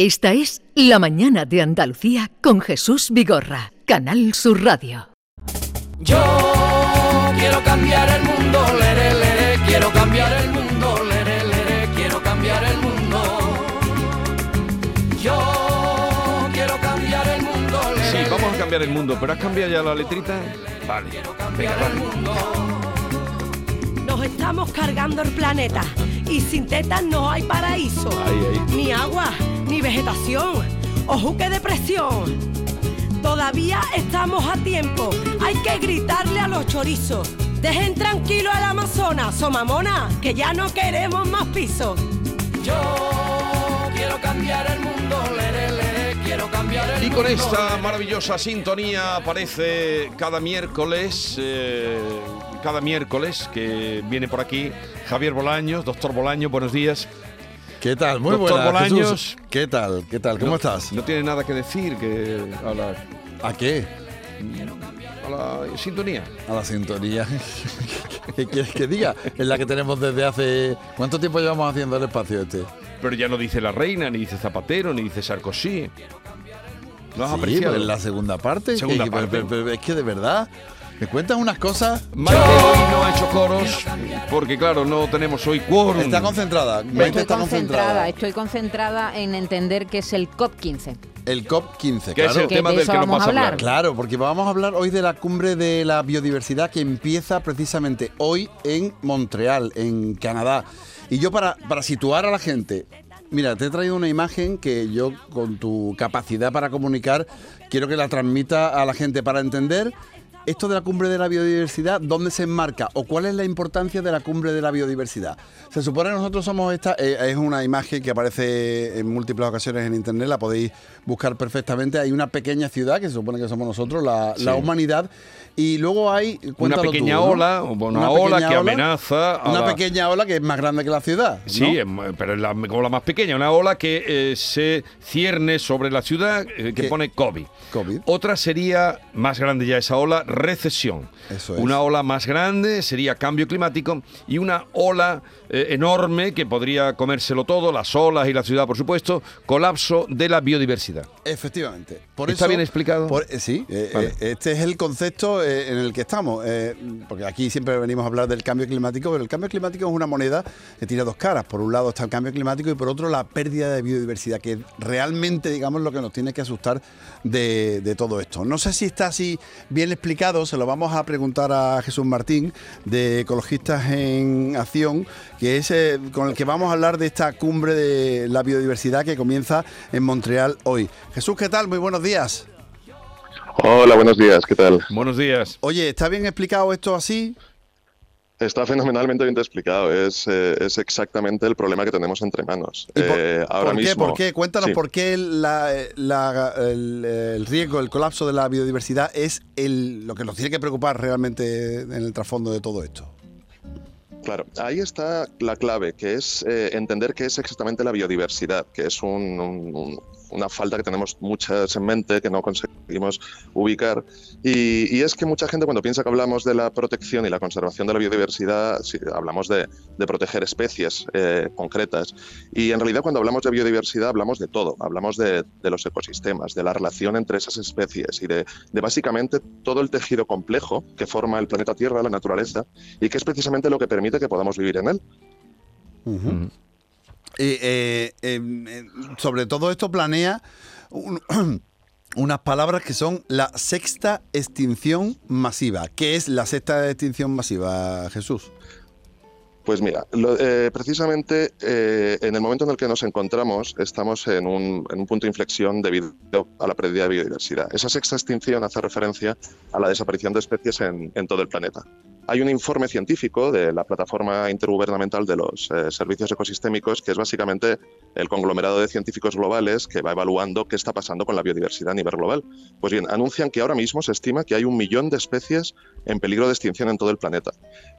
Esta es La Mañana de Andalucía con Jesús Vigorra, Canal Sur Radio. Yo quiero cambiar el mundo, lere, lere, quiero cambiar el mundo, lere, lere, quiero cambiar el mundo. Yo quiero cambiar el mundo, lere, Sí, vamos a cambiar el mundo, pero ¿has cambiado ya la letrita? Vale. Venga, cambiar el mundo. Nos estamos cargando el planeta y sin tetas no hay paraíso. Ni agua, ni vegetación. Ojo que depresión. Todavía estamos a tiempo. Hay que gritarle a los chorizos. Dejen tranquilo al Amazonas, somamona, que ya no queremos más pisos. Yo quiero cambiar el mundo, lere, lere, quiero cambiar el Y mundo. con esta maravillosa sintonía aparece cada miércoles, eh, cada miércoles que viene por aquí Javier Bolaños, doctor Bolaños, buenos días. ¿Qué tal? Muy Doctor buenas, Bolaños. Jesús. ¿Qué tal? ¿Qué tal? ¿Cómo No- estás? No tiene nada que decir que a la, ¿A qué? a la sintonía. A la sintonía. ¿Qué quieres que diga? Es la que tenemos desde hace... ¿Cuánto tiempo llevamos haciendo el espacio este? Pero ya no dice la reina, ni dice Zapatero, ni dice Sarkozy. ¿Lo has Sí, apreciado? en la segunda parte. Segunda que- parte. pero- pero es que de verdad, me cuentas unas cosas... Maite hoy no ha hecho coros porque, claro, no tenemos hoy quórum. Está concentrada. Maite Estoy está concentrada, concentrada. estoy concentrada en entender que es el COP15. El COP15, Que es claro. el Que tema de del eso que nos vamos vas a a hablar. hablar. Claro, porque vamos a hablar hoy de la cumbre de la biodiversidad que empieza precisamente hoy en Montreal, en Canadá. Y yo para, para situar a la gente, mira, te he traído una imagen que yo con tu capacidad para comunicar quiero que la transmita a la gente para entender esto de la cumbre de la biodiversidad, ¿dónde se enmarca o cuál es la importancia de la cumbre de la biodiversidad? Se supone que nosotros somos esta, eh, es una imagen que aparece en múltiples ocasiones en internet, la podéis buscar perfectamente. Hay una pequeña ciudad que se supone que somos nosotros, la, la humanidad, y luego hay Una tú, pequeña ¿no? ola, una, Una ola que ola, amenaza a Una la- pequeña ola que es más grande que la ciudad. ¿no? Sí, pero es la, como la más pequeña, una ola que eh, se cierne sobre la ciudad eh, que ¿Qué? pone COVID. COVID. Otra sería, más grande ya esa ola, recesión. Eso es. Una ola más grande sería cambio climático y una ola eh, enorme que podría comérselo todo, las olas y la ciudad, por supuesto, colapso de la biodiversidad. Efectivamente. Por ¿Está eso- bien explicado? por- eh, sí, eh, Vale. este es el concepto en el que estamos. porque aquí siempre venimos a hablar del cambio climático, pero el cambio climático es una moneda que tiene dos caras. Por un lado está el cambio climático y por otro la pérdida de biodiversidad, que realmente, digamos, lo que nos tiene que asustar de, de todo esto. No sé si está así bien explicado, se lo vamos a preguntar a Jesús Martín, de Ecologistas en Acción, que es eh, con el que vamos a hablar de esta cumbre de la biodiversidad que comienza en Montreal hoy. Jesús, ¿qué tal? Muy buenos días. Hola, buenos días, ¿qué tal? Buenos días. Oye, ¿está bien explicado esto así? Está fenomenalmente bien explicado, es, eh, es exactamente el problema que tenemos entre manos. ¿Y por, Eh, ahora por qué? mismo, ¿Por qué? Cuéntanos Sí. por qué la- la- el, el riesgo, el colapso de la biodiversidad es el, lo que nos tiene que preocupar realmente en el trasfondo de todo esto. Claro, ahí está la clave, que es eh, entender qué es exactamente la biodiversidad, que es un- una falta que tenemos muchas en mente, que no conseguimos ubicar. Y, y es que mucha gente cuando piensa que hablamos de la protección y la conservación de la biodiversidad, sí, hablamos de, de proteger especies eh, concretas. Y en realidad cuando hablamos de biodiversidad hablamos de todo, hablamos de, de los ecosistemas, de la relación entre esas especies y de, de básicamente todo el tejido complejo que forma el planeta Tierra, la naturaleza, y que es precisamente lo que permite que podamos vivir en él. Eh, em, em, sobre todo esto planea un- unas palabras que son la sexta extinción masiva. ¿Qué es la sexta extinción masiva, Jesús? Pues mira, lo- eh, precisamente eh, en el momento en el que nos encontramos estamos en un, en un punto de inflexión debido a la pérdida de biodiversidad. Esa sexta extinción hace referencia a la desaparición de especies en, en todo el planeta. Hay un informe científico de la plataforma intergubernamental de los eh, servicios ecosistémicos, que es básicamente el conglomerado de científicos globales que va evaluando qué está pasando con la biodiversidad a nivel global. Pues bien, anuncian que ahora mismo se estima que hay un millón de especies en peligro de extinción en todo el planeta.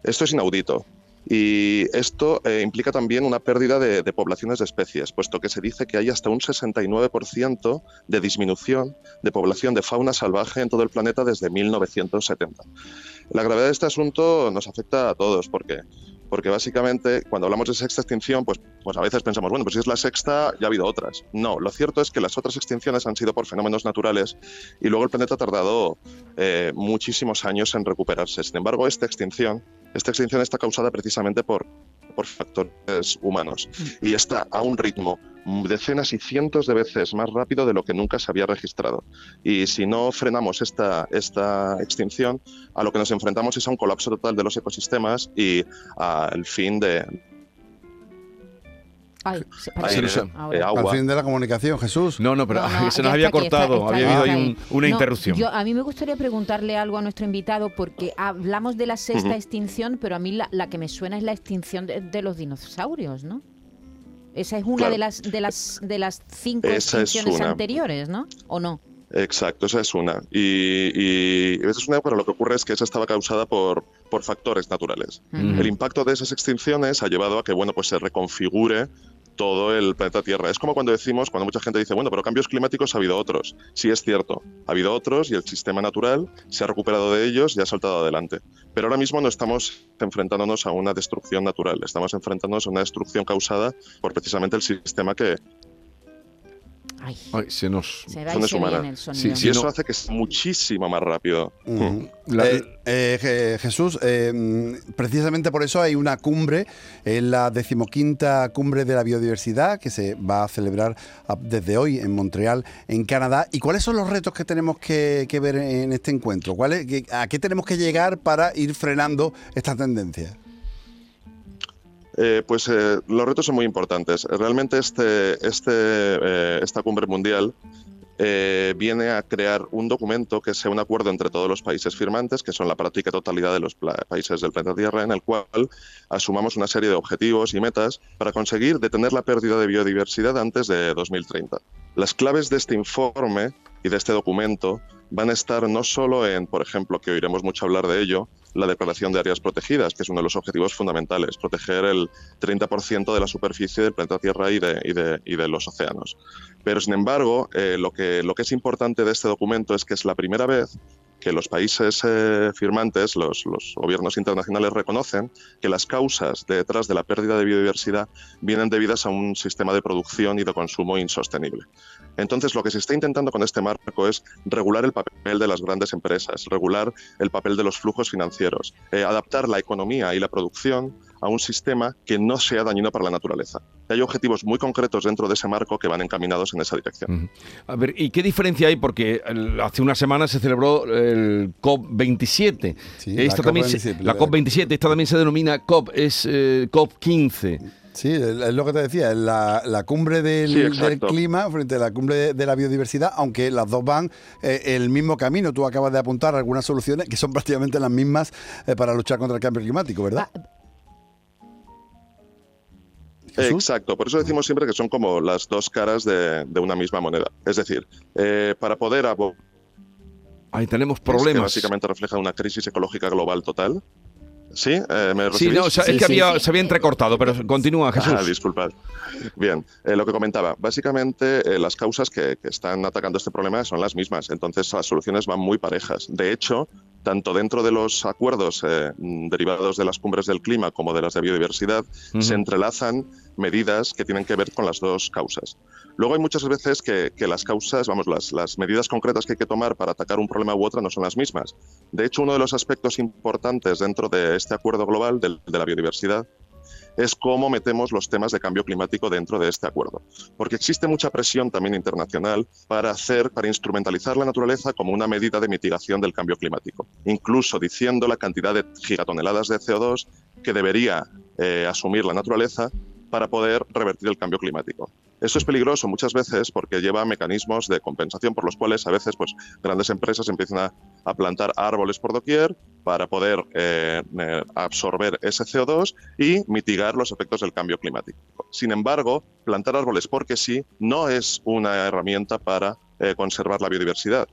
Esto es inaudito. Y esto eh, implica también una pérdida de, poblaciones de especies, puesto que se dice que hay hasta un 69% de disminución de población de fauna salvaje en todo el planeta desde 1970. La gravedad de este asunto nos afecta a todos porque porque básicamente cuando hablamos de sexta extinción, pues, pues a veces pensamos, bueno, pues si es la sexta, ya ha habido otras. No, lo cierto es que las otras extinciones han sido por fenómenos naturales y luego el planeta ha tardado eh, muchísimos años en recuperarse. Sin embargo, esta extinción, esta extinción está causada precisamente por, por factores humanos y está a un ritmo decenas y cientos de veces más rápido de lo que nunca se había registrado. Y si no frenamos esta, esta extinción, a lo que nos enfrentamos es a un colapso total de los ecosistemas y al fin de, Ay, se- Ay, de Al fin de la comunicación, Jesús. No, no, pero No, no, se nos había está aquí, está- cortado, está había habido ahí un- una No, interrupción. yo- a mí me gustaría preguntarle algo a nuestro invitado porque hablamos de la sexta extinción, pero a mí la, la que me suena es la extinción de, de los dinosaurios, ¿no? Esa es una Claro. de las de las de las cinco Esa extinciones anteriores, ¿no? ¿O no? Exacto, esa es una. Y, y esa es una, pero lo que ocurre es que esa estaba causada por, por factores naturales. El impacto de esas extinciones ha llevado a que bueno, pues se reconfigure todo el planeta Tierra. Es como cuando decimos, cuando mucha gente dice, bueno, pero cambios climáticos ha habido otros. Sí, es cierto, ha habido otros y el sistema natural se ha recuperado de ellos y ha saltado adelante. Pero ahora mismo no estamos enfrentándonos a una destrucción natural, estamos enfrentándonos a una destrucción causada por precisamente el sistema que, Ay, Ay, se nos... se va y se viene el sonido. Sí, y sí, eso no- hace que es muchísimo más rápido. La- Eh, eh, Je- Jesús, eh, mm, precisamente por eso hay una cumbre, en la decimoquinta cumbre de la biodiversidad que se va a celebrar desde hoy en Montreal, en Canadá. ¿Y cuáles son los retos que tenemos que, que ver en este encuentro? ¿Cuál es- ¿A qué tenemos que llegar para ir frenando esta tendencia? Eh, pues eh, los retos son muy importantes. Realmente este, este, eh, esta cumbre mundial eh, viene a crear un documento que sea un acuerdo entre todos los países firmantes, que son la práctica totalidad de los países del planeta Tierra, en el cual asumamos una serie de objetivos y metas para conseguir detener la pérdida de biodiversidad antes de 2030. Las claves de este informe y de este documento van a estar no solo en, por ejemplo, que oiremos mucho hablar de ello, la declaración de áreas protegidas, que es uno de los objetivos fundamentales, proteger el 30% de la superficie del planeta Tierra y de, los océanos. Pero, sin embargo, eh, lo que es importante de este documento es que es la primera vez que los países eh, firmantes, los, los gobiernos internacionales reconocen que las causas detrás de la pérdida de biodiversidad vienen debidas a un sistema de producción y de consumo insostenible. Entonces, lo que se está intentando con este marco es regular el papel de las grandes empresas, regular el papel de los flujos financieros, eh, adaptar la economía y la producción a un sistema que no sea dañino para la naturaleza. Y hay objetivos muy concretos dentro de ese marco que van encaminados en esa dirección. Ujú. A ver, ¿y qué diferencia hay? Porque el- hace una semana se celebró el COP27. Sí, la esta también se- COP27, la COP27, esta también se denomina COP, es eh, COP15. Sí, es lo que te decía, la, la cumbre del, Sí, del exacto. clima frente a la cumbre de, de la biodiversidad, aunque las dos van eh, el mismo camino. Tú acabas de apuntar algunas soluciones que son prácticamente las mismas eh, para luchar contra el cambio climático, ¿verdad? Va- Jesús. Exacto, por eso decimos siempre que son como las dos caras de, de una misma moneda. Es decir, eh, para poder Ahí tenemos que problemas. básicamente refleja una crisis ecológica global total. ¿Sí? Eh, ¿Me Sí, no, o sea, Sí, es que había, sí. se había entrecortado, pero continúa, Jesús. Ah, disculpad. Bien, eh, lo que comentaba, básicamente eh, las causas que, que están atacando este problema son las mismas, entonces las soluciones van muy parejas. De hecho, tanto dentro de los acuerdos eh, derivados de las cumbres del clima como de las de biodiversidad, se entrelazan medidas que tienen que ver con las dos causas. Luego hay muchas veces que, que las causas, vamos, las, las medidas concretas que hay que tomar para atacar un problema u otro no son las mismas. De hecho, uno de los aspectos importantes dentro de este acuerdo global de la biodiversidad es cómo metemos los temas de cambio climático dentro de este acuerdo. Porque existe mucha presión también internacional para hacer, para instrumentalizar la naturaleza como una medida de mitigación del cambio climático, incluso diciendo la cantidad de gigatoneladas de CO2 que debería eh, asumir la naturaleza para poder revertir el cambio climático. Eso es peligroso muchas veces porque lleva mecanismos de compensación por los cuales a veces pues, grandes empresas empiezan a, plantar árboles por doquier para poder eh, eh, absorber ese CO2 y mitigar los efectos del cambio climático. Sin embargo, plantar árboles porque sí no es una herramienta para eh, conservar la biodiversidad.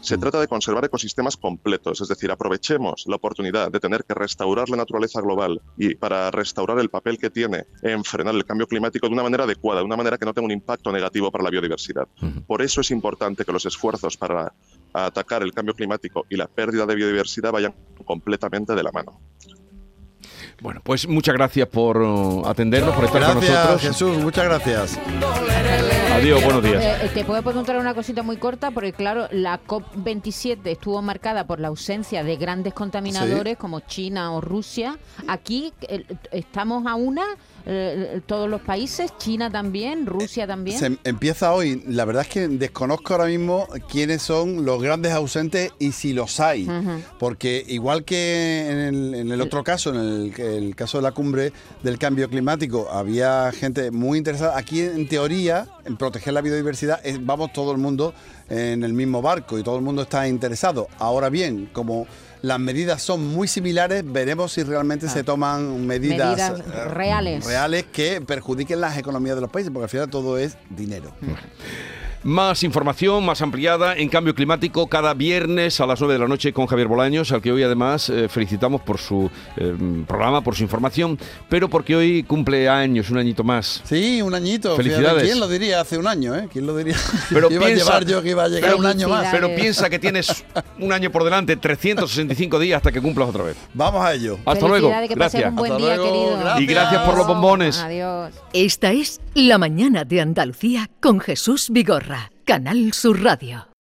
Se Mm. trata de conservar ecosistemas completos, es decir, aprovechemos la oportunidad de tener que restaurar la naturaleza global y para restaurar el papel que tiene en frenar el cambio climático de una manera adecuada, de una manera que no tenga un impacto negativo para la biodiversidad. Por eso es importante que los esfuerzos para atacar el cambio climático y la pérdida de biodiversidad vayan completamente de la mano. Bueno, pues muchas gracias por uh, atendernos, por estar con Gracias, nosotros. Jesús, muchas gracias. Adiós, buenos días. Eh, te puedo preguntar una cosita muy corta, porque claro, la COP27 estuvo marcada por la ausencia de grandes contaminadores como China o Rusia. Aquí eh, estamos a una, eh, todos los países, China también, Rusia también. Se empieza hoy. La verdad es que desconozco ahora mismo quiénes son los grandes ausentes y si los hay. Porque igual que en el, en el otro caso, en el, el caso de la cumbre del cambio climático, había gente muy interesada. Aquí, en teoría, en proteger la biodiversidad, vamos todo el mundo en el mismo barco y todo el mundo está interesado. Ahora bien, como las medidas son muy similares, veremos si realmente se toman medidas, Medidas eh, reales. reales que perjudiquen las economías de los países, porque al final todo es dinero. Más información, más ampliada en cambio climático cada viernes a las 9 de la noche con Javier Bolaños, al que hoy además eh, felicitamos por su eh, programa, por su información, pero porque hoy cumple años, un añito más. Sí, un añito. fíjate, Felicidades. ¿Quién lo diría hace un año? Eh? ¿Quién lo diría? Pero iba piensa- a llevar yo que iba a llegar un año más. Pero piensa que tienes un año por delante, 365 días hasta que cumplas otra vez. Vamos a ello. Hasta luego. Que Gracias. un buen Hasta día, luego, querido. gracias. Y gracias por los bombones. Adiós. Esta es La mañana de Andalucía con Jesús Vigorra, Canal Sur Radio.